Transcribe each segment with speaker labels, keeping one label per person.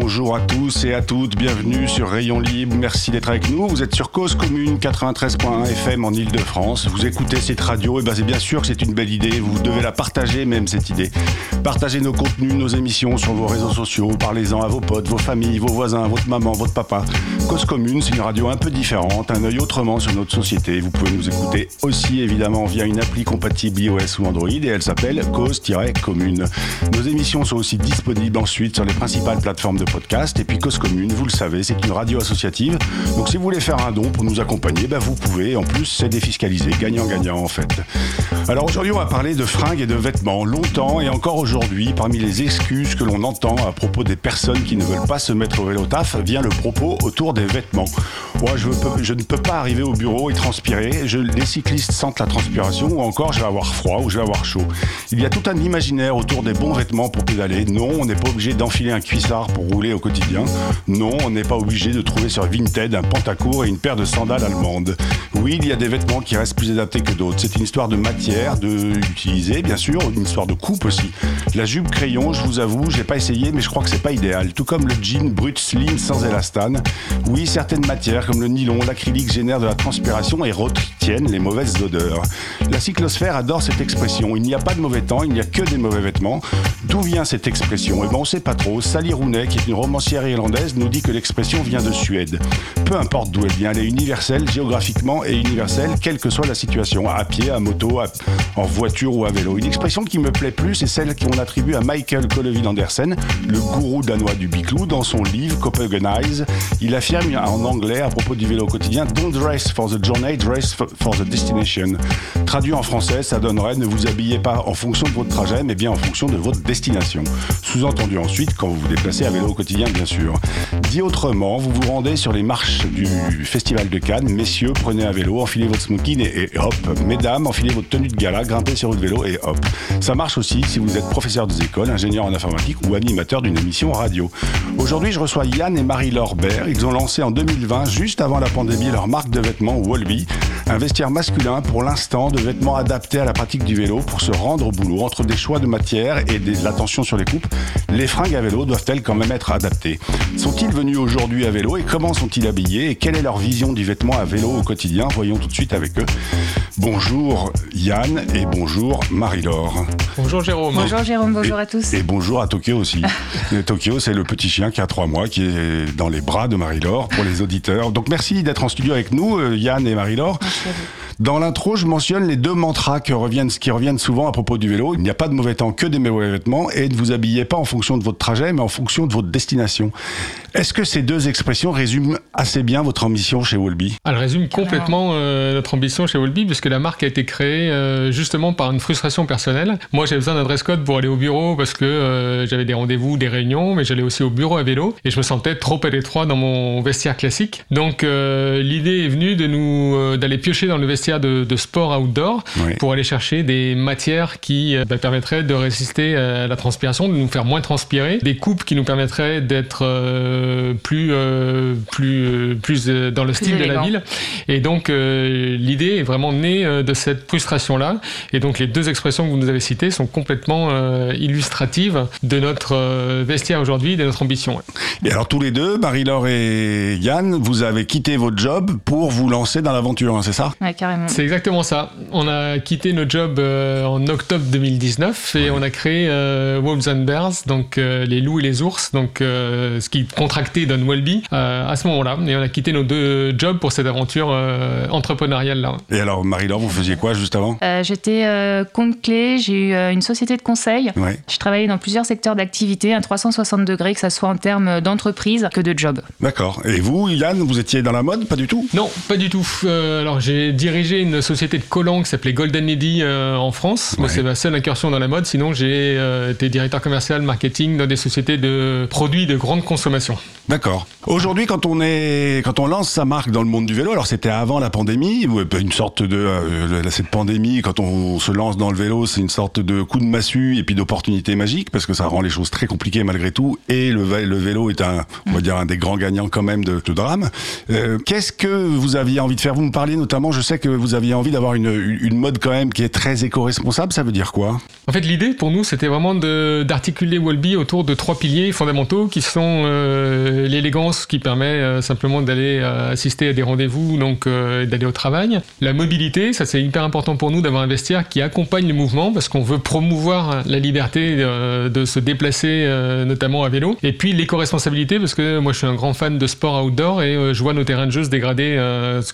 Speaker 1: Bonjour à tous et à toutes, bienvenue sur Rayon Libre, merci d'être avec nous. Vous êtes sur Cause Commune 93.1 FM en Ile-de-France. Vous écoutez cette radio, et ben c'est bien sûr que c'est une belle idée, vous devez la partager même cette idée. Partagez nos contenus, nos émissions sur vos réseaux sociaux, parlez-en à vos potes, vos familles, vos voisins, votre maman, votre papa. Cause Commune, c'est une radio un peu différente, un œil autrement sur notre société. Vous pouvez nous écouter aussi évidemment via une appli compatible iOS ou Android et elle s'appelle Cause-Commune. Nos émissions sont aussi disponibles ensuite sur les principales plateformes de podcast. Et puis Cause Commune, vous le savez, c'est une radio associative. Donc si vous voulez faire un don pour nous accompagner, ben, vous pouvez. En plus, c'est défiscalisé, gagnant-gagnant en fait. Alors aujourd'hui, on va parler de fringues et de vêtements. Longtemps et encore aujourd'hui, parmi les excuses que l'on entend à propos des personnes qui ne veulent pas se mettre au vélo taf, vient le propos autour des vêtements. Moi, je, veux- je ne peux pas arriver au bureau et transpirer. Les cyclistes sentent la transpiration ou encore je vais avoir froid ou je vais avoir chaud. Il y a tout un imaginaire autour des bons vêtements pour pédaler. Non, on n'est pas obligé d'enfiler un cuissard pour au quotidien. Non, on n'est pas obligé de trouver sur Vinted un pantacourt et une paire de sandales allemandes. Oui, il y a des vêtements qui restent plus adaptés que d'autres. C'est une histoire de matière, de utiliser, bien sûr, une histoire de coupe aussi. La jupe crayon, je vous avoue, j'ai pas essayé, mais je crois que c'est pas idéal. Tout comme le jean brut slim sans élastane. Oui, certaines matières comme le nylon, l'acrylique génèrent de la transpiration et retiennent les mauvaises odeurs. La cyclosphère adore cette expression. Il n'y a pas de mauvais temps, il n'y a que des mauvais vêtements. D'où vient cette expression? Eh ben, on sait pas trop. Sally Rooney, qui est une romancière irlandaise, nous dit que l'expression vient de Suède. Peu importe d'où elle vient, elle est universelle géographiquement et universelle, quelle que soit la situation, à pied, à moto, en voiture ou à vélo. Une expression qui me plaît plus, c'est celle qu'on attribue à Michael Colville Andersen, le gourou danois du biclou, dans son livre Copenhagen Il affirme en anglais à propos du vélo quotidien Don't dress for the journey, dress for the destination. En français, ça donnerait ne vous habillez pas en fonction de votre trajet, mais bien en fonction de votre destination. Sous-entendu ensuite quand vous vous déplacez à vélo au quotidien, bien sûr. Dit autrement, vous vous rendez sur les marches du Festival de Cannes. Messieurs, prenez un vélo, enfilez votre smoking et, hop. Mesdames, enfilez votre tenue de gala, grimpez sur votre vélo et hop. Ça marche aussi si vous êtes professeur des écoles, ingénieur en informatique ou animateur d'une émission radio. Aujourd'hui, je reçois Yann et Marie-Laure. Ils ont lancé en 2020, juste avant la pandémie, leur marque de vêtements Wolby, un vestiaire masculin pour l'instant de vêtements adaptés à la pratique du vélo pour se rendre au boulot. Entre des choix de matière et de l'attention sur les coupes, les fringues à vélo doivent-elles quand même être adaptées? Sont-ils venus aujourd'hui à vélo et comment sont-ils habillés et quelle est leur vision du vêtement à vélo au quotidien? Voyons tout de suite avec eux. Bonjour Yann et bonjour Marie-Laure.
Speaker 2: Bonjour Jérôme.
Speaker 3: Bonjour Jérôme, bonjour
Speaker 1: Et-
Speaker 3: à tous.
Speaker 1: Et bonjour à Tokyo aussi. Tokyo, c'est le petit chien qui a trois mois, qui est dans les bras de Marie-Laure pour les auditeurs. Donc merci d'être en studio avec nous, euh, Yann et Marie-Laure. 是的。Dans l'intro, je mentionne les deux mantras qui reviennent, qui reviennent souvent à propos du vélo. Il n'y a pas de mauvais temps, que des mauvais vêtements, et ne vous habillez pas en fonction de votre trajet, mais en fonction de votre destination. Est-ce que ces deux expressions résument assez bien votre ambition chez Wolby?
Speaker 2: Elle résume complètement euh, notre ambition chez Wolby, puisque la marque a été créée euh, justement par une frustration personnelle. Moi, j'avais besoin d'un dress code pour aller au bureau parce que euh, j'avais des rendez-vous, des réunions, mais j'allais aussi au bureau à vélo et je me sentais trop à l'étroit dans mon vestiaire classique. Donc, euh, l'idée est venue de nous euh, d'aller piocher dans le vestiaire de, de sport outdoor
Speaker 1: Oui.
Speaker 2: pour aller chercher des matières qui euh, bah, permettraient de résister à la transpiration, de nous faire moins transpirer, des coupes qui nous permettraient d'être euh, plus euh, plus euh, plus euh, dans le style de la ville. Et donc euh, l'idée est vraiment née euh, de cette frustration là. Et donc les deux expressions que vous nous avez citées sont complètement euh, illustratives de notre euh, vestiaire aujourd'hui, de notre ambition.
Speaker 1: Et alors tous les deux, Marie-Laure et Yann, vous avez quitté votre job pour vous lancer dans l'aventure, hein, c'est ça?
Speaker 3: Ouais, carrément.
Speaker 2: C'est exactement ça. On a quitté notre job euh, en octobre 2019 et on a créé euh, Wolves and Bears, donc euh, les loups et les ours, donc euh, ce qui contractait Don Welby euh, à ce moment-là. Et on a quitté nos deux jobs pour cette aventure euh, entrepreneuriale là.
Speaker 1: Et alors Marie-Laure, vous faisiez quoi juste avant?
Speaker 3: Euh, J'étais euh, compte clé, j'ai eu euh, une société de conseil.
Speaker 1: Ouais.
Speaker 3: Je travaillais dans plusieurs secteurs d'activité, un 360 degrés, que ce soit en termes d'entreprise que de job.
Speaker 1: D'accord. Et vous, Yann, vous étiez dans la mode? Pas du tout?
Speaker 2: Non, pas du tout. Euh, alors j'ai dirigé dirigé une société de collants qui s'appelait Golden Lady euh, en France. Moi,
Speaker 1: Ouais.
Speaker 2: c'est ma seule incursion dans la mode. Sinon, j'ai euh, été directeur commercial marketing dans des sociétés de produits de grande consommation.
Speaker 1: D'accord. Aujourd'hui, quand on est, quand on lance sa marque dans le monde du vélo, alors c'était avant la pandémie, ou une sorte de euh, cette pandémie, quand on se lance dans le vélo, c'est une sorte de coup de massue et puis d'opportunité magique parce que ça rend les choses très compliquées malgré tout. Et le, vé- le vélo est un, on va dire un des grands gagnants quand même de, de drame. Euh, Qu'est-ce que vous aviez envie de faire? Vous me parliez notamment, je sais que vous aviez envie d'avoir une, mode quand même qui est très éco-responsable. Ça veut dire quoi?
Speaker 2: En fait, l'idée pour nous, c'était vraiment d'articuler Wolby autour de trois piliers fondamentaux qui sont euh, l'élégance qui permet euh, simplement d'aller euh, assister à des rendez-vous, donc d'aller au travail. La mobilité, ça c'est hyper important pour nous d'avoir un vestiaire qui accompagne le mouvement parce qu'on veut promouvoir la liberté de se déplacer, notamment à vélo. Et puis l'éco-responsabilité parce que moi je suis un grand fan de sport outdoor et je vois nos terrains de jeu se dégrader,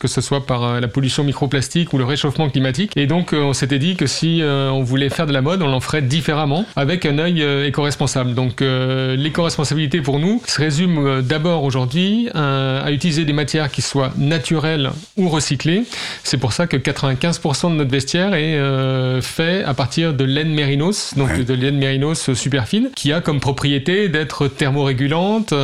Speaker 2: que ce soit par la pollution microplastique ou le réchauffement climatique. Et donc euh, on s'était dit que si euh, on voulait faire de la mode, on l'en ferait différemment avec un œil euh, éco-responsable. Donc l'éco-responsabilité pour nous se résume d'abord aujourd'hui à utiliser des matières qui soient naturelles ou recyclées. C'est pour ça que 95% de notre vestiaire est fait à partir de laine mérinos, donc
Speaker 1: Ouais.
Speaker 2: de laine mérinos super fine, qui a comme propriété d'être thermorégulante,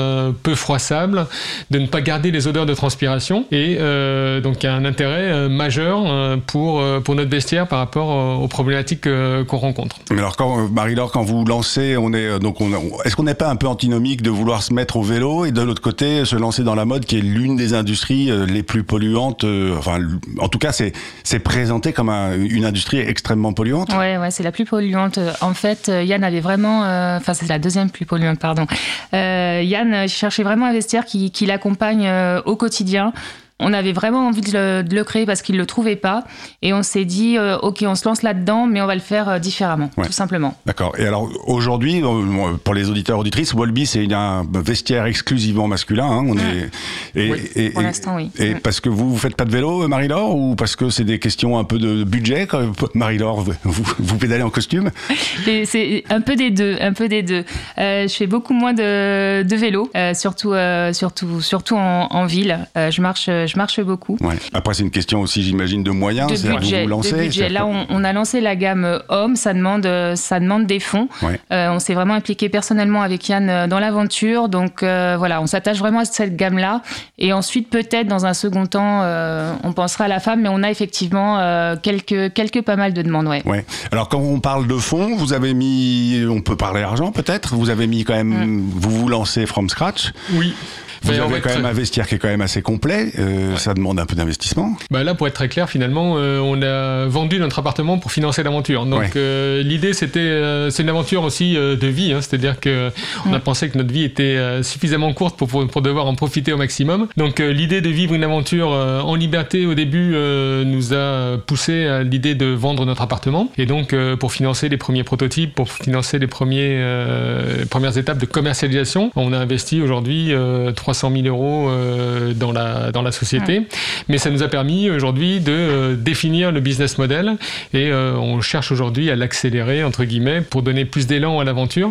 Speaker 2: peu froissable, de ne pas garder les odeurs de transpiration et euh, donc a un intérêt euh, majeur euh, pour, euh, pour notre vestiaire par rapport euh, aux problématiques qu'on rencontre.
Speaker 1: Mais alors, quand, Marie-Laure, quand vous lancez, on est, donc, on, est-ce qu'on n'est pas un peu antinomique de vouloir se mettre au vélo et de l'autre côté se lancer dans la mode qui est l'une des industries les plus polluantes, enfin, en tout cas, c'est, c'est présenté comme un- une industrie extrêmement polluante.
Speaker 4: Ouais, ouais, c'est la plus polluante. En fait, Yann avait vraiment, euh, enfin c'est la deuxième plus polluante, pardon. Euh, Yann cherchait vraiment un vestiaire qui, qui l'accompagne euh, au quotidien. On avait vraiment envie de le, de le créer parce qu'il le trouvait pas, et on s'est dit, euh, ok, on se lance là-dedans, mais on va le faire euh, différemment,
Speaker 1: Ouais.
Speaker 4: tout simplement.
Speaker 1: D'accord. Et alors, aujourd'hui, euh, pour les auditeurs auditrices, Wolby, c'est un vestiaire exclusivement masculin. hein, on est, et,
Speaker 4: Oui,
Speaker 1: et-
Speaker 4: pour l'instant, oui.
Speaker 1: Et
Speaker 4: Mm.
Speaker 1: parce que vous, vous faites pas de vélo, Marie-Laure, ou parce que c'est des questions un peu de budget Marie-Laure, vous, vous pédalez en costume?
Speaker 4: C'est un peu des deux, un peu des deux. Euh, je fais beaucoup moins de, de vélo, surtout, surtout, surtout en, en ville. Je marche, je marche beaucoup.
Speaker 1: Ouais. Après, c'est une question aussi, j'imagine, de moyens.
Speaker 4: de budget,
Speaker 1: vous vous
Speaker 4: de
Speaker 1: lancez.
Speaker 4: budget. Là, on, on a lancé la gamme euh, homme, ça demande, euh, ça demande des fonds.
Speaker 1: Ouais.
Speaker 4: Euh, on s'est vraiment impliqué personnellement avec Yann dans l'aventure, donc euh, voilà, on s'attache vraiment à cette gamme-là. Et ensuite, peut-être dans un second temps, euh, on pensera à la femme, mais on a effectivement euh, quelques, quelques pas mal de demandes, ouais.
Speaker 1: Ouais. Alors quand on parle de fonds, vous avez mis, on peut parler argent peut-être? Vous avez mis quand même, vous vous lancez from scratch.
Speaker 2: Oui.
Speaker 1: Vous
Speaker 2: va
Speaker 1: avez quand
Speaker 2: très-
Speaker 1: même un vestiaire qui est quand même assez complet. Euh, Ça demande un peu d'investissement.
Speaker 2: Bah là, pour être très clair, finalement, euh, on a vendu notre appartement pour financer l'aventure. Donc
Speaker 1: Ouais.
Speaker 2: euh, l'idée, c'était, euh, c'est une aventure aussi euh, de vie. hein. C'est-à-dire que on a pensé que notre vie était euh, suffisamment courte pour, pour, pour devoir en profiter au maximum. Donc euh, l'idée de vivre une aventure euh, en liberté au début euh, nous a poussé à l'idée de vendre notre appartement. Et donc euh, pour financer les premiers prototypes, pour financer les premiers, euh, premières étapes de commercialisation, on a investi aujourd'hui euh, 300 000 euros euh, dans la dans la société. Mais ça nous a permis aujourd'hui de euh, définir le business model et euh, on cherche aujourd'hui à l'accélérer entre guillemets pour donner plus d'élan à l'aventure.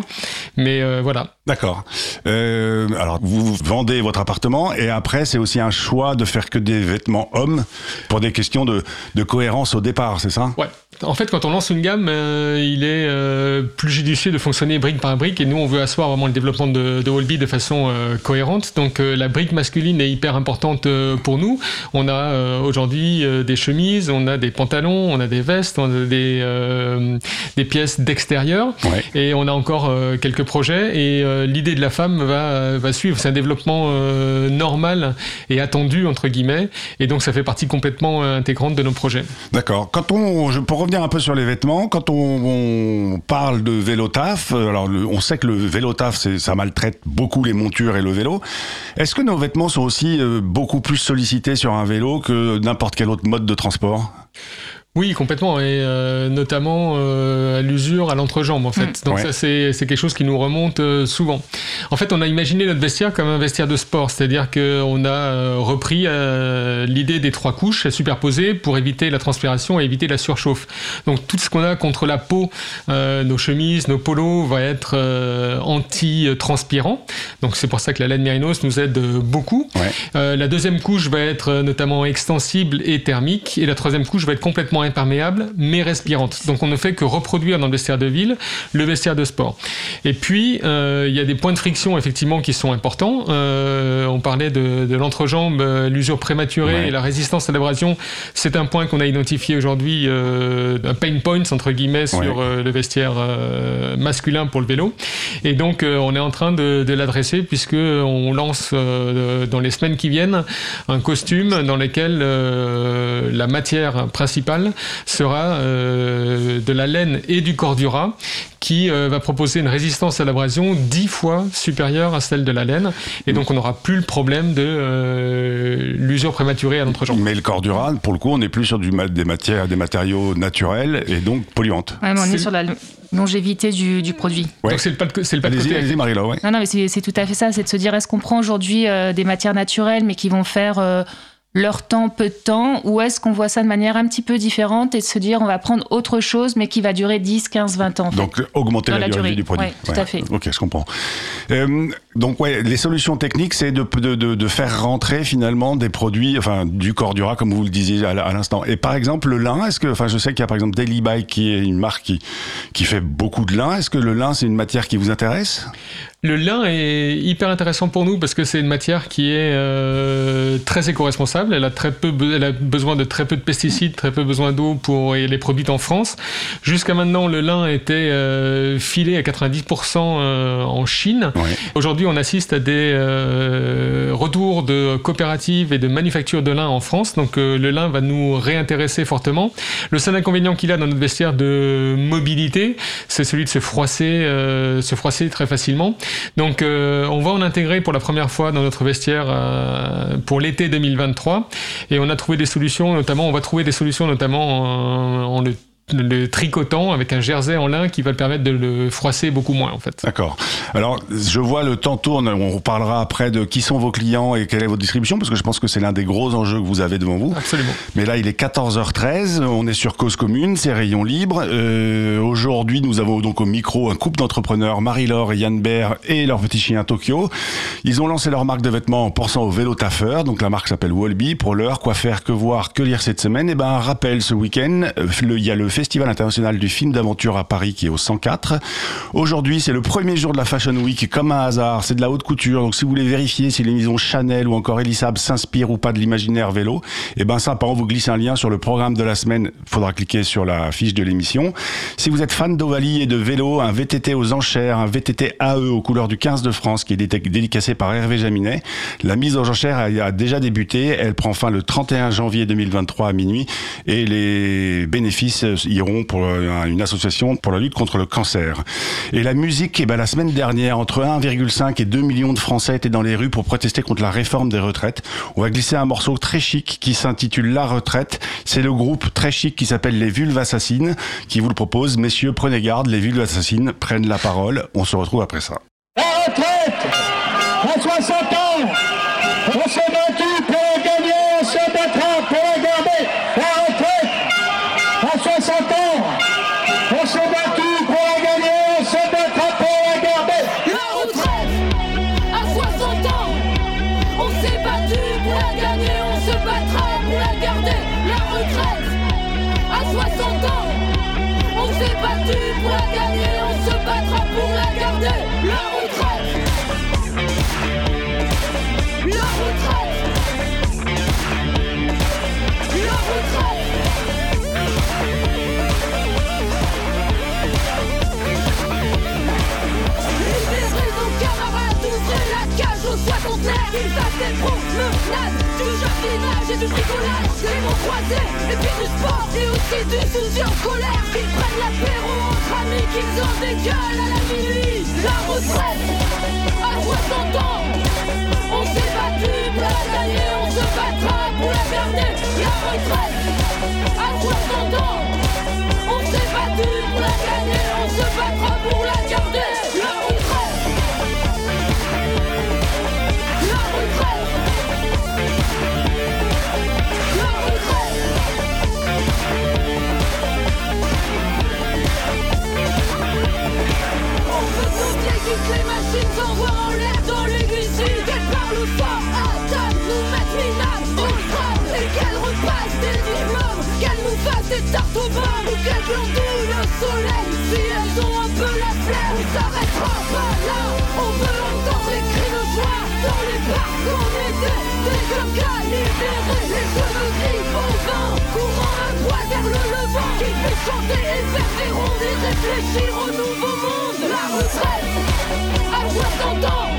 Speaker 2: Mais euh, voilà.
Speaker 1: D'accord. Euh, alors vous vendez votre appartement et après c'est aussi un choix de faire que des vêtements hommes pour des questions de, de cohérence au départ, c'est ça?
Speaker 2: Ouais. En fait, quand on lance une gamme, euh, il est euh, plus judicieux de fonctionner brique par brique et nous, on veut asseoir vraiment le développement de, de Wallby de façon euh, cohérente. Donc, la brique masculine est hyper importante pour nous. On a aujourd'hui des chemises, on a des pantalons, on a des vestes, on a des, des pièces d'extérieur
Speaker 1: Ouais.
Speaker 2: et on a encore quelques projets. Et l'idée de la femme va, va suivre. C'est un développement normal et attendu, entre guillemets. Et donc, ça fait partie complètement intégrante de nos projets.
Speaker 1: D'accord. Quand on, je, pour revenir un peu sur les vêtements, quand on, parle de vélo taf, euh, alors on sait que le vélo taf, ça maltraite beaucoup les montures et le vélo. Est-ce que nos vêtements sont aussi euh, beaucoup plus sollicités sur un vélo que n'importe quel autre mode de transport?
Speaker 2: Oui, complètement, et euh, notamment euh, à l'usure, à l'entrejambe, en fait.
Speaker 4: Mm.
Speaker 2: Donc
Speaker 1: Ouais.
Speaker 2: ça, c'est quelque chose qui nous remonte euh, souvent. En fait, on a imaginé notre vestiaire comme un vestiaire de sport, c'est-à-dire qu'on a repris l'idée des trois couches superposées pour éviter la transpiration et éviter la surchauffe. Donc tout ce qu'on a contre la peau, nos chemises, nos polos, va être anti-transpirant. Donc c'est pour ça que la laine mérinos nous aide beaucoup.
Speaker 1: Ouais.
Speaker 2: La deuxième couche va être notamment extensible et thermique, et la troisième couche va être complètement imperméable mais respirante. Donc on ne fait que reproduire dans le vestiaire de ville le vestiaire de sport. Et puis euh, il y a des points de friction effectivement qui sont importants. Euh, on parlait de, de l'entrejambe, euh, l'usure prématurée
Speaker 1: Ouais.
Speaker 2: et la résistance à l'abrasion. C'est un point qu'on a identifié aujourd'hui, un pain point entre guillemets sur
Speaker 1: Ouais.
Speaker 2: le vestiaire masculin pour le vélo. Et donc on est en train de, de l'adresser puisque on lance dans les semaines qui viennent un costume dans lequel euh, la matière principale sera euh, de la laine et du cordura qui euh, va proposer une résistance à l'abrasion dix fois supérieure à celle de la laine et donc on n'aura plus le problème de euh, l'usure prématurée à l'entrejambe.
Speaker 1: Mais le cordura, pour le coup, on n'est plus sur du, des matières, des matériaux naturels et donc polluantes.
Speaker 4: Ouais, mais on est sur la longévité du, du produit.
Speaker 1: Ouais.
Speaker 2: Donc c'est le pas de, c'est le pas de
Speaker 1: Allez-y,
Speaker 2: côté.
Speaker 1: allez-y, Marie-Laure, ouais.
Speaker 4: Non, non, mais c'est c'est tout à fait ça. C'est de se dire, est-ce qu'on prend aujourd'hui euh, des matières naturelles, mais qui vont faire euh, leur temps, peu de temps, ou est-ce qu'on voit ça de manière un petit peu différente et de se dire, on va prendre autre chose, mais qui va durer 10, 15, 20 ans en fait.
Speaker 1: Donc augmenter la,
Speaker 4: la
Speaker 1: durée du produit.
Speaker 4: Ouais, tout à fait.
Speaker 1: Ok, je comprends. Euh, donc ouais, les solutions techniques, c'est de, de, de, de faire rentrer finalement des produits, enfin du cordura comme vous le disiez à, à l'instant. Et par exemple le lin, est-ce que, enfin je sais qu'il y a par exemple Daily Bike qui est une marque qui qui fait beaucoup de lin. Est-ce que le lin c'est une matière qui vous intéresse?
Speaker 2: Le lin est hyper intéressant pour nous parce que c'est une matière qui est euh, très éco-responsable. Elle a très peu, elle a besoin de très peu de pesticides, très peu besoin d'eau pour et les produits en France. Jusqu'à maintenant, le lin était euh, filé à 90% euh, en Chine.
Speaker 1: Ouais.
Speaker 2: Aujourd'hui, on assiste à des euh, retours de coopératives et de manufactures de lin en France. Donc, euh, le lin va nous réintéresser fortement. Le seul inconvénient qu'il a dans notre vestiaire de mobilité, c'est celui de se froisser, euh, se froisser très facilement. Donc, euh, on va en intégrer pour la première fois dans notre vestiaire euh, pour l'été 2023. Et on a trouvé des solutions, notamment, on va trouver des solutions notamment en, en le le tricotant avec un jersey en lin qui va le permettre de le froisser beaucoup moins en fait.
Speaker 1: D'accord. Alors, je vois le temps tourne. On reparlera après de qui sont vos clients et quelle est votre distribution, parce que je pense que c'est l'un des gros enjeux que vous avez devant vous.
Speaker 2: Absolument.
Speaker 1: Mais là, il est 14h13. On est sur Cause Commune, c'est Rayon Libre. Euh, Aujourd'hui, nous avons donc au micro un couple d'entrepreneurs, Marie-Laure et Yann Baer et leur petit chien Tokyo. Ils ont lancé leur marque de vêtements en pensant au vélo taffeur. Donc la marque s'appelle Wolby. Pour l'heure, quoi faire, que voir, que lire cette semaine? Eh ben, un rappel ce week-end. euh, Il y a le Festival international du film d'aventure à Paris qui est au 104. Aujourd'hui, c'est le premier jour de la Fashion Week. Comme un hasard, c'est de la haute couture. Donc si vous voulez vérifier si les maisons Chanel ou encore Elisab s'inspirent ou pas de l'imaginaire vélo, eh ben sympa, on vous glisse un lien sur le programme de la semaine. Il faudra cliquer sur la fiche de l'émission. Si vous êtes fan d'Ovalie et de vélo, un VTT aux enchères, un VTT AE aux couleurs du 15 de France qui est dé- dédicacé par Hervé Jaminet. La mise aux enchères a, a déjà débuté. Elle prend fin le 31 janvier 2023 à minuit et les bénéfices euh, iront pour une association pour la lutte contre le cancer. Et la musique, eh ben, la semaine dernière, entre 1,5 et 2 millions de Français étaient dans les rues pour protester contre la réforme des retraites. On va glisser un morceau très chic qui s'intitule La retraite. C'est le groupe très chic qui s'appelle Les Vulves Assassines qui vous le propose. Messieurs, prenez garde, les Vulves Assassines prennent la parole. On se retrouve après ça.
Speaker 5: La retraite à 60 ans Ils fassent des promenades, du jardinage et du bricolage Des mots croisés, et puis du sport et aussi du soutien scolaire Qu'ils prennent l'apéro entre amis, qu'ils en dégueulent à la minuit. La retraite, à 60 ans, On s'est battu pour la gagner, on se battra pour la garder. La retraite qu'elles glandouillent le soleil. Si elles ont un peu la flemme On s'arrêtera pas là, on veut entendre les cris de joie Dans les parcs on était des cocas libérés Les cheveux gris au vent, courant un poids vers le levant Qui fait chanter et faire des rondes et réfléchir au nouveau monde. La retraite à 60 ans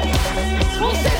Speaker 5: On s'est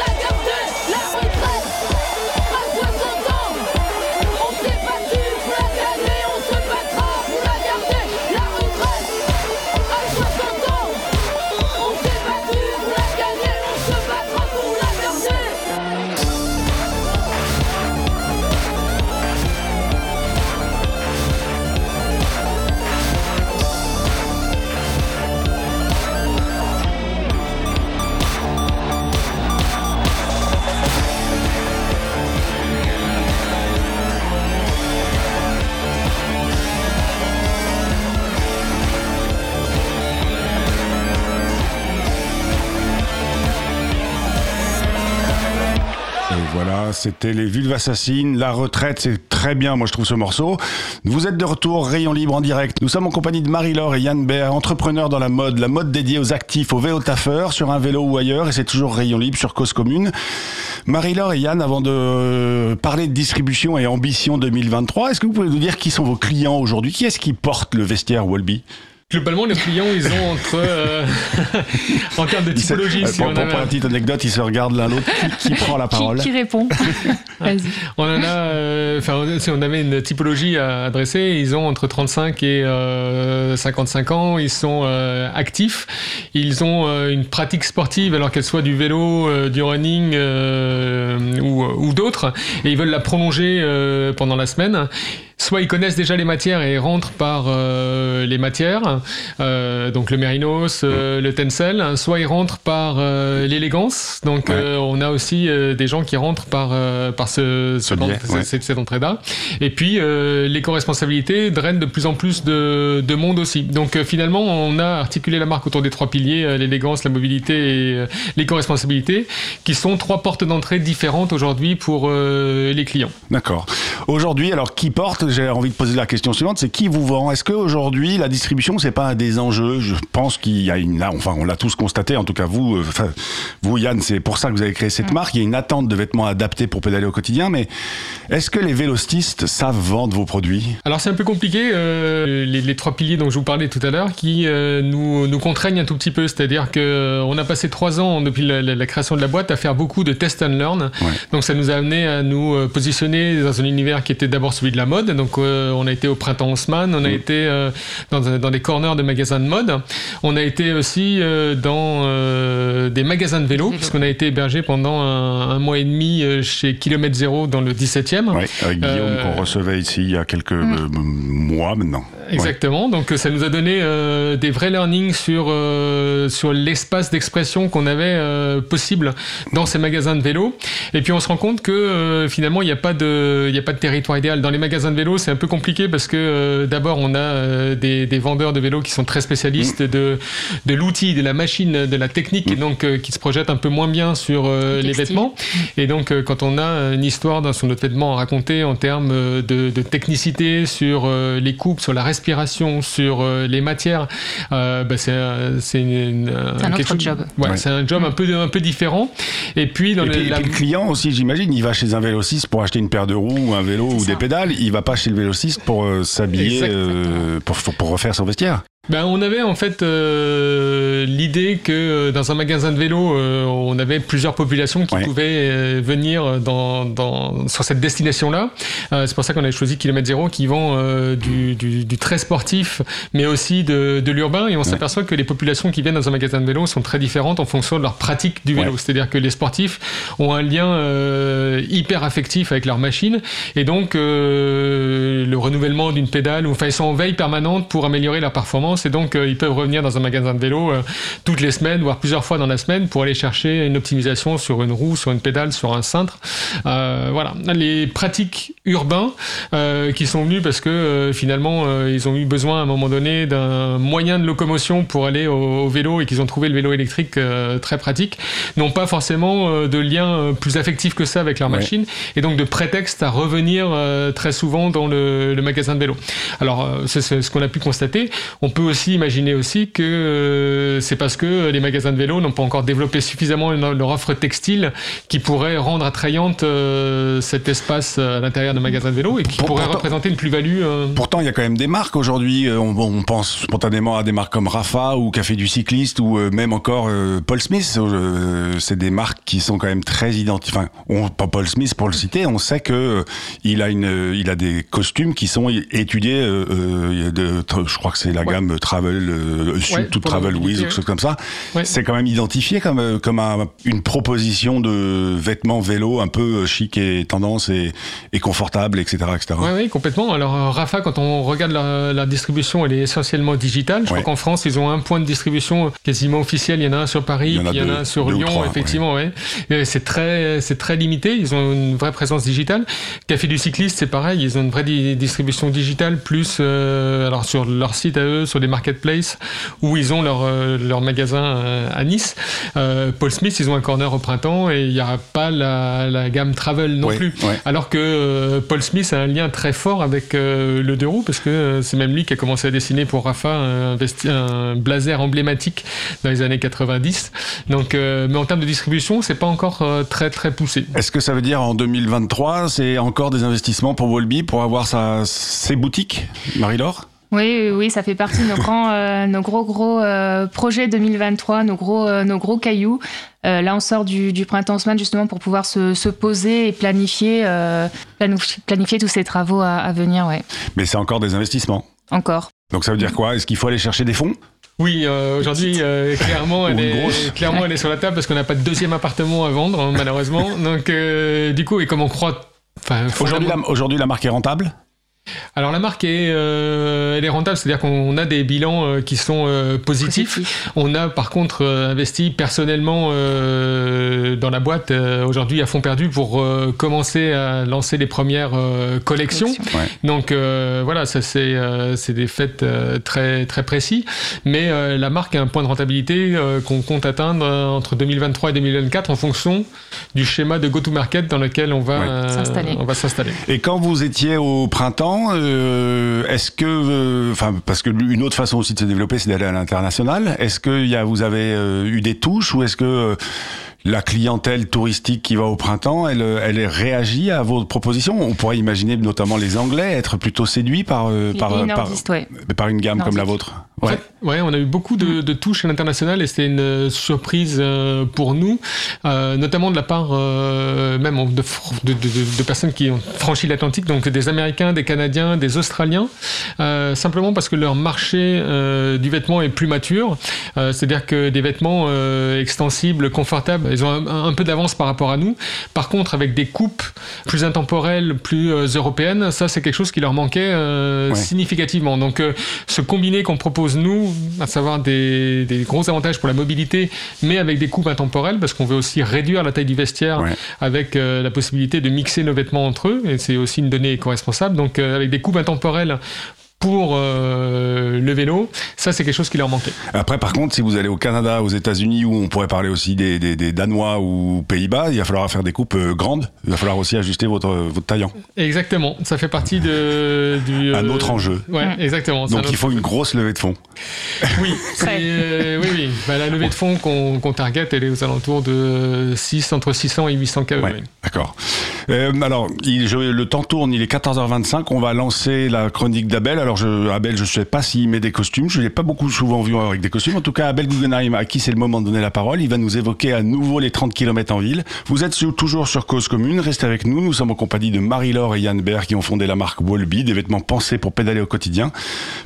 Speaker 1: voilà, c'était les Vulves Assassines. La retraite, c'est très bien, moi je trouve ce morceau. Vous êtes de retour, Rayon Libre en direct. Nous sommes en compagnie de Marie-Laure et Yann Béa, entrepreneurs dans la mode, la mode dédiée aux actifs, aux vélo taffeurs, sur un vélo ou ailleurs, et c'est toujours Rayon Libre sur Cause Commune. Marie-Laure et Yann, avant de parler de distribution et ambition 2023, est-ce que vous pouvez nous dire qui sont vos clients aujourd'hui? Qui est-ce qui porte le vestiaire Walby?
Speaker 2: Globalement, les clients, ils ont entre. euh, en termes de typologie,
Speaker 1: Euh,
Speaker 2: si
Speaker 1: pour,
Speaker 2: on
Speaker 1: pour-
Speaker 2: a-
Speaker 1: pour la petite anecdote, ils se regardent l'un l'autre. Qui, qui prend la
Speaker 4: Qui,
Speaker 1: parole
Speaker 4: qui répond Vas-y.
Speaker 2: On en a, euh, enfin, si on avait une typologie à adresser, ils ont entre 35 et euh, 55 ans, ils sont euh, actifs, ils ont euh, une pratique sportive, alors qu'elle soit du vélo, euh, du running euh, ou, ou d'autres, et ils veulent la prolonger euh, pendant la semaine. Soit ils connaissent déjà les matières et rentrent par euh, les matières, euh, donc le mérinos, euh, le tencel, soit ils rentrent par euh, l'élégance, donc
Speaker 1: Ouais.
Speaker 2: on a aussi des gens qui rentrent par, par ce, ce
Speaker 1: biais,
Speaker 2: ce-
Speaker 1: ouais.
Speaker 2: cette, cette entrée-là. Et puis l'éco-responsabilité draine de plus en plus de, de monde aussi. Donc finalement, on a articulé la marque autour des trois piliers, l'élégance, la mobilité et l'éco-responsabilité, qui sont trois portes d'entrée différentes aujourd'hui pour les clients.
Speaker 1: D'accord. Aujourd'hui, alors qui porte? J'ai envie de poser la question suivante, c'est qui vous vend? Est-ce qu'aujourd'hui, la distribution, c'est pas un des enjeux Je pense qu'il y a une, enfin, on l'a tous constaté, en tout cas vous, euh, enfin, vous Yann, c'est pour ça que vous avez créé cette marque. Il y a une attente de vêtements adaptés pour pédaler au quotidien, mais est-ce que les vélostistes savent vendre vos produits?
Speaker 2: Alors c'est un peu compliqué, euh, les, les trois piliers dont je vous parlais tout à l'heure, qui euh, nous, nous contraignent un tout petit peu. C'est-à-dire que euh, on a passé trois ans depuis la, la- la création de la boîte à faire beaucoup de test and learn.
Speaker 1: Ouais.
Speaker 2: Donc ça nous a amené à nous positionner dans un univers qui était d'abord celui de la mode. Donc euh, on a été au printemps Haussmann, on a été euh, dans, dans des corners de magasins de mode. On a été aussi euh, dans euh, des magasins de vélo,
Speaker 4: Vélo.
Speaker 2: puisqu'on a été hébergé pendant un, un mois et demi euh, chez Kilomètre Zéro dans le 17e.
Speaker 1: Ouais, avec Guillaume
Speaker 2: Euh,
Speaker 1: qu'on recevait ici il y a quelques euh, mois maintenant.
Speaker 2: Exactement. Donc ça nous a donné euh, des vrais learnings sur euh, sur l'espace d'expression qu'on avait euh, possible dans ces magasins de vélo. Et puis on se rend compte que euh, finalement il n'y a pas de il y a pas de territoire idéal dans les magasins de vélo. C'est un peu compliqué parce que euh, d'abord on a euh, des, des vendeurs de vélos qui sont très spécialistes de de l'outil, de la machine, de la technique et donc euh, qui se projettent un peu moins bien sur euh, les vêtements. Et donc, euh, quand on a une histoire dans son notre vêtement à raconter en termes de, de technicité sur euh, les coupes, sur la respiration, sur euh, les matières, euh, bah, c'est un- c'est une- une-
Speaker 4: C'est un
Speaker 2: quelque
Speaker 4: autre
Speaker 2: chose-
Speaker 4: job.
Speaker 2: Ouais,
Speaker 1: Ouais.
Speaker 2: c'est un job un peu un peu différent. Et puis dans
Speaker 1: Et
Speaker 2: le,
Speaker 1: puis, et
Speaker 2: la-
Speaker 1: puis le client aussi, j'imagine, il va chez un vélociste pour acheter une paire de roues ou un vélo ou des pédales. Il va pas chez le vélociste pour euh, s'habiller, euh, pour refaire son vestiaire.
Speaker 2: yeah, Ben, on avait en fait euh, l'idée que euh, dans un magasin de vélo, euh, on avait plusieurs populations qui
Speaker 1: Ouais.
Speaker 2: pouvaient euh, venir dans, dans- sur cette destination-là. Euh, c'est pour ça qu'on a choisi Kilomètre Zéro qui vend euh, du, du- du très sportif, mais aussi de, de l'urbain. Et on s'aperçoit que les populations qui viennent dans un magasin de vélo sont très différentes en fonction de leur pratique du vélo.
Speaker 1: Ouais.
Speaker 2: C'est-à-dire que les sportifs ont un lien euh, hyper affectif avec leur machine. Et donc, euh, le renouvellement d'une pédale, enfin, ils sont en veille permanente pour améliorer leur performance. Et donc, euh, ils peuvent revenir dans un magasin de vélo euh, toutes les semaines, voire plusieurs fois dans la semaine, pour aller chercher une optimisation sur une roue, sur une pédale, sur un cintre. Euh, voilà. Les pratiques urbains euh, qui sont venus parce que euh, finalement, euh, ils ont eu besoin à un moment donné d'un moyen de locomotion pour aller au, au vélo et qu'ils ont trouvé le vélo électrique euh, très pratique, n'ont pas forcément de lien plus affectif que ça avec leur
Speaker 1: Ouais.
Speaker 2: machine et donc de prétexte à revenir euh, très souvent dans le, le magasin de vélo. Alors, euh, c'est c'est ce qu'on a pu constater. On peut aussi imaginer aussi que euh, c'est parce que les magasins de vélo n'ont pas encore développé suffisamment leur offre textile qui pourrait rendre attrayante euh, cet espace à l'intérieur d'un magasin de vélo et qui
Speaker 1: Pour-
Speaker 2: pourrait
Speaker 1: pourtant-
Speaker 2: représenter une plus-value. euh,
Speaker 1: Pourtant, il y a quand même des marques aujourd'hui. euh, On, on pense spontanément à des marques comme Rafa ou Café du Cycliste ou euh, même encore euh, Paul Smith. Euh, c'est des marques qui sont quand même très identifiées. Enfin, on, pas Paul Smith pour le citer, on sait que euh, il a une, euh, il a des costumes qui sont étudiés. euh, euh, de, je crois que c'est la
Speaker 2: Ouais.
Speaker 1: gamme Travel, euh, Sud
Speaker 2: Ouais,
Speaker 1: to
Speaker 2: pour la
Speaker 1: Travel With ou
Speaker 2: ouais.
Speaker 1: quelque chose comme ça.
Speaker 2: Ouais.
Speaker 1: C'est quand même identifié comme euh, comme un- une proposition de vêtements vélo un peu chic et tendance et, et confortable, etc., etc.
Speaker 2: Oui, oui, complètement. Alors, euh, Rafa, quand on regarde la, la distribution, elle est essentiellement digitale. Je
Speaker 1: Ouais.
Speaker 2: crois qu'en France, ils ont un point de distribution quasiment officiel. Il y en a un sur Paris,
Speaker 1: Il y en a
Speaker 2: puis il y en a
Speaker 1: deux-
Speaker 2: un sur Lyon,
Speaker 1: trois,
Speaker 2: effectivement. Ouais. C'est très, c'est très limité. Ils ont une vraie présence digitale. Café du cycliste, c'est pareil. Ils ont une vraie di- distribution digitale, plus euh, alors sur leur site à eux, sur des marketplaces, où ils ont leur, euh, leur magasin euh, à Nice. Euh, Paul Smith, ils ont un corner au printemps et il n'y aura pas la, la gamme travel non plus.
Speaker 1: ouais.
Speaker 2: Alors que Paul Smith a un lien très fort avec le deux roues, parce que c'est même lui qui a commencé à dessiner pour Rafa un, blazer emblématique dans les années 90. Donc, mais en termes de distribution, c'est pas encore très très poussé.
Speaker 1: Est-ce que ça veut dire en 2023, c'est encore des investissements pour Wolby pour avoir sa, ses boutiques, Marie-Laure?
Speaker 4: Oui, oui, oui, ça fait partie de nos grands, euh, nos gros gros euh, projets 2023, nos gros, euh, nos gros cailloux. Euh, là, on sort du, du printemps semaine justement pour pouvoir se, se poser et planifier, euh, planif- planifier tous ces travaux à, à venir, ouais.
Speaker 1: Mais c'est encore des investissements.
Speaker 4: Encore.
Speaker 1: Donc ça veut dire quoi? Est-ce qu'il faut aller chercher des fonds?
Speaker 2: Oui, euh, aujourd'hui, euh, clairement, elle est, clairement, elle est sur la table parce qu'on n'a pas de deuxième appartement à vendre, hein, malheureusement. Donc, euh, du coup, et comme on croit.
Speaker 1: Aujourd'hui, la, aujourd'hui, la marque est rentable?
Speaker 2: Alors la marque est, euh, elle est rentable, c'est-à-dire qu'on a des bilans euh, qui sont euh, positifs.
Speaker 4: Positif.
Speaker 2: On a par contre euh, investi personnellement euh, dans la boîte euh, aujourd'hui à fond perdu pour euh, commencer à lancer les premières euh, collections.
Speaker 4: Collection.
Speaker 1: Ouais.
Speaker 2: Donc euh, voilà, ça c'est euh, des faits euh, très très précis, mais euh, la marque a un point de rentabilité euh, qu'on compte atteindre euh, entre 2023 et 2024 en fonction du schéma de go-to-market dans lequel on va
Speaker 1: Ouais.
Speaker 2: euh,
Speaker 4: S'installer.
Speaker 2: on va s'installer.
Speaker 1: Et quand vous étiez au printemps, euh, est-ce que, euh, enfin, parce que une autre façon aussi de se développer, c'est d'aller à l'international. Est-ce que y a, vous avez euh, eu des touches ou est-ce que la clientèle touristique qui va au printemps, elle, elle réagit à vos propositions? On pourrait imaginer notamment les Anglais être plutôt séduits par par, par,
Speaker 4: nordistes, ouais.
Speaker 1: par une gamme comme la vôtre.
Speaker 2: En fait, ouais, on a eu beaucoup de, de touches à l'international et c'était une surprise euh, pour nous, euh, notamment de la part euh, même de, de, de- personnes qui ont franchi l'Atlantique, donc des Américains, des Canadiens, des Australiens, euh, simplement parce que leur marché euh, du vêtement est plus mature. Euh, C'est-à-dire que des vêtements euh, extensibles, confortables, ils ont un, un peu d'avance par rapport à nous. Par contre, avec des coupes plus intemporelles, plus européennes, ça c'est quelque chose qui leur manquait euh,
Speaker 1: Ouais.
Speaker 2: significativement. Donc euh, ce combiné qu'on propose nous, à savoir des, des gros avantages pour la mobilité, mais avec des coupes intemporelles, parce qu'on veut aussi réduire la taille du vestiaire
Speaker 1: Ouais.
Speaker 2: avec euh, la possibilité de mixer nos vêtements entre eux, et c'est aussi une donnée éco-responsable. Donc euh, avec des coupes intemporelles pour euh, le vélo, ça c'est quelque chose qui leur manquait.
Speaker 1: Après, par contre, si vous allez au Canada, aux États-Unis, où on pourrait parler aussi des, des, des Danois ou Pays-Bas, il va falloir faire des coupes euh, grandes. Il va falloir aussi ajuster votre, votre taillant.
Speaker 2: Exactement, ça fait partie de, du...
Speaker 1: Un
Speaker 2: euh,
Speaker 1: autre enjeu.
Speaker 2: Ouais, exactement. un
Speaker 1: Donc il faut une grosse levée de fonds.
Speaker 2: Oui, euh, oui, oui. Bah, la levée de fonds qu'on qu'on target, elle est aux alentours de 6, entre 600 et 800 KE.
Speaker 1: Ouais,
Speaker 2: oui.
Speaker 1: d'accord. Euh, alors, il- je- le temps tourne, il est 14h25. On va lancer la chronique d'Abel. Alors, Alors, Abel, je ne sais pas s'il met des costumes. Je ne l'ai pas beaucoup souvent vu avec des costumes. En tout cas, Abel Guggenheim, à qui c'est le moment de donner la parole, il va nous évoquer à nouveau les 30 km en ville. Vous êtes toujours sur Cause Commune. Restez avec nous. Nous sommes en compagnie de Marie-Laure et Yann Bert qui ont fondé la marque Wolby, des vêtements pensés pour pédaler au quotidien.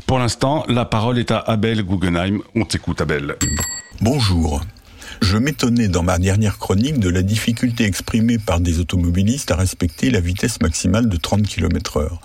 Speaker 1: Pour l'instant, la parole est à Abel Guggenheim. On t'écoute, Abel.
Speaker 6: Bonjour. Je m'étonnais dans ma dernière chronique de la difficulté exprimée par des automobilistes à respecter la vitesse maximale de 30 km heure.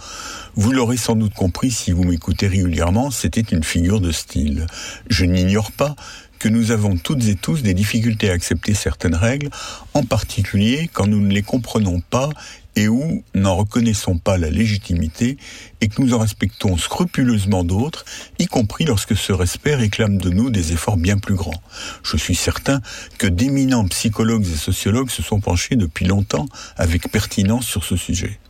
Speaker 6: Vous l'aurez sans doute compris si vous m'écoutez régulièrement, c'était une figure de style. Je n'ignore pas que nous avons toutes et tous des difficultés à accepter certaines règles, en particulier quand nous ne les comprenons pas et où n'en reconnaissons pas la légitimité et que nous en respectons scrupuleusement d'autres, y compris lorsque ce respect réclame de nous des efforts bien plus grands. Je suis certain que d'éminents psychologues et sociologues se sont penchés depuis longtemps avec pertinence sur ce sujet.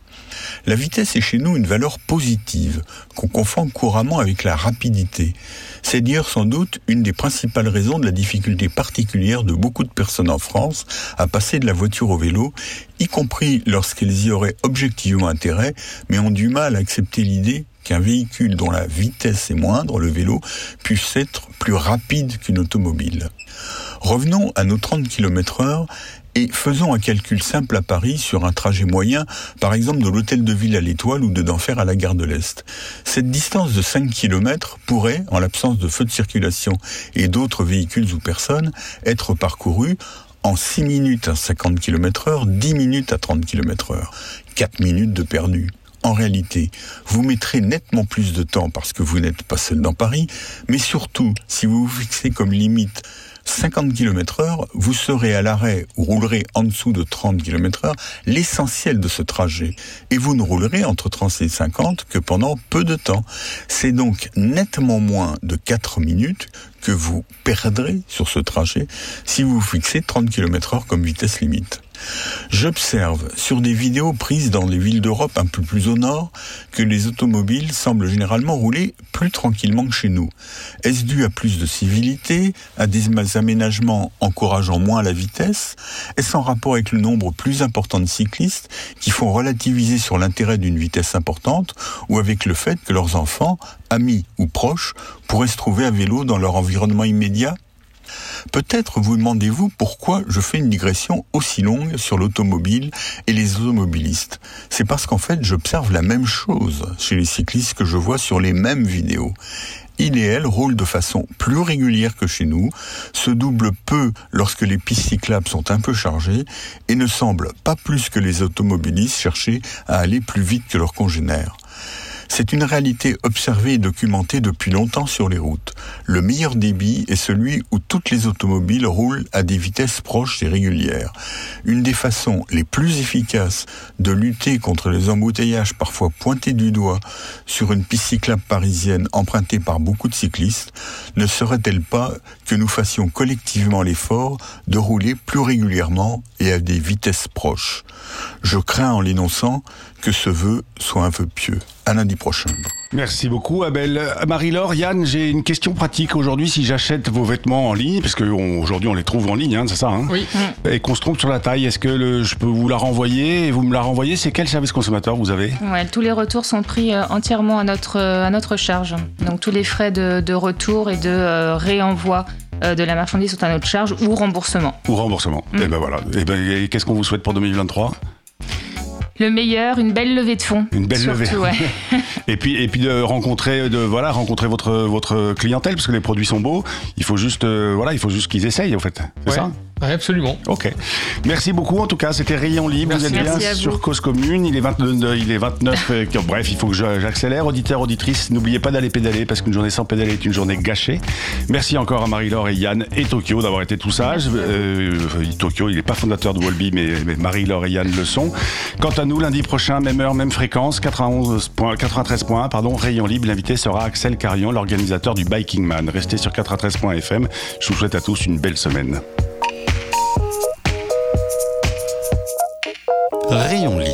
Speaker 6: La vitesse est chez nous une valeur positive, qu'on confond couramment avec la rapidité. C'est dire sans doute une des principales raisons de la difficulté particulière de beaucoup de personnes en France à passer de la voiture au vélo, y compris lorsqu'elles y auraient objectivement intérêt, mais ont du mal à accepter l'idée qu'un véhicule dont la vitesse est moindre, le vélo, puisse être plus rapide qu'une automobile. Revenons à nos 30 km heure et faisons un calcul simple à Paris sur un trajet moyen, par exemple de l'hôtel de ville à l'Étoile ou de d'enfer à la gare de l'Est. Cette distance de 5 km pourrait, en l'absence de feux de circulation et d'autres véhicules ou personnes, être parcourue en 6 minutes à 50 km heure, 10 minutes à 30 km heure. 4 minutes de perdu. En réalité, vous mettrez nettement plus de temps parce que vous n'êtes pas seul dans Paris, mais surtout, si vous vous fixez comme limite 50 km heure, vous serez à l'arrêt ou roulerez en dessous de 30 km heure l'essentiel de ce trajet. Et vous ne roulerez entre 30 et 50 que pendant peu de temps. C'est donc nettement moins de 4 minutes que vous perdrez sur ce trajet si vous fixez 30 km heure comme vitesse limite. J'observe sur des vidéos prises dans les villes d'Europe un peu plus au nord que les automobiles semblent généralement rouler plus tranquillement que chez nous. Est-ce dû à plus de civilité, à des aménagements encourageant moins la vitesse? Est-ce en rapport avec le nombre plus important de cyclistes qui font relativiser sur l'intérêt d'une vitesse importante ou avec le fait que leurs enfants, amis ou proches, pourraient se trouver à vélo dans leur environnement immédiat Peut-être vous demandez-vous pourquoi je fais une digression aussi longue sur l'automobile et les automobilistes. C'est parce qu'en fait, j'observe la même chose chez les cyclistes que je vois sur les mêmes vidéos. Il et elle roulent de façon plus régulière que chez nous, se doublent peu lorsque les pistes cyclables sont un peu chargées et ne semblent pas plus que les automobilistes chercher à aller plus vite que leurs congénères. C'est une réalité observée et documentée depuis longtemps sur les routes. Le meilleur débit est celui où toutes les automobiles roulent à des vitesses proches et régulières. Une des façons les plus efficaces de lutter contre les embouteillages parfois pointés du doigt sur une piste cyclable parisienne empruntée par beaucoup de cyclistes ne serait-elle pas que nous fassions collectivement l'effort de rouler plus régulièrement et à des vitesses proches? Je crains en l'énonçant que ce vœu soit un vœu pieux. À lundi prochain.
Speaker 1: Merci beaucoup, Abel. Marie-Laure, Yann, j'ai une question pratique aujourd'hui. Si j'achète vos vêtements en ligne, parce qu'aujourd'hui on, on les trouve en ligne, hein, c'est ça hein
Speaker 2: Oui.
Speaker 1: Et qu'on se trompe sur la taille, est-ce que le, je peux vous la renvoyer et vous me la renvoyez? C'est quel service consommateur vous avez?
Speaker 4: Ouais, tous les retours sont pris euh, entièrement à notre, euh, à notre charge. Donc tous les frais de, de retour et de euh, réenvoi de la marchandise sont à notre charge ou remboursement.
Speaker 1: Ou remboursement.
Speaker 4: Mm.
Speaker 1: Et ben voilà. Et ben, et qu'est-ce qu'on vous souhaite pour 2023
Speaker 4: Le meilleur, une belle levée de fonds.
Speaker 1: Une belle
Speaker 4: Surtout,
Speaker 1: levée.
Speaker 4: ouais.
Speaker 1: Et puis et puis de rencontrer de voilà rencontrer votre votre clientèle parce que les produits sont beaux. Il faut juste euh, voilà il faut juste qu'ils essayent en fait. C'est
Speaker 2: Ouais.
Speaker 1: ça?
Speaker 2: Ouais, absolument.
Speaker 1: Ok. Merci beaucoup. En tout cas, c'était Rayon Libre.
Speaker 2: Merci.
Speaker 1: Vous êtes
Speaker 4: Merci
Speaker 1: bien sur Cause Commune. Il est 29. Il est 29 euh, que- bref, il faut que je- j'accélère. Auditeurs, auditrices, n'oubliez pas d'aller pédaler parce qu'une journée sans pédaler est une journée gâchée. Merci encore à Marie-Laure et Yann et Tokyo d'avoir été tout sages. Euh, Tokyo, il n'est pas fondateur de Wolby, mais, mais Marie-Laure et Yann le sont. Quant à nous, lundi prochain, même heure, même fréquence, 91 points- 93.1, pardon, Rayon Libre. L'invité sera Axel Carion, l'organisateur du Biking Man. Restez sur 93.fm. Je vous souhaite à tous une belle semaine.
Speaker 7: Rayon Libre.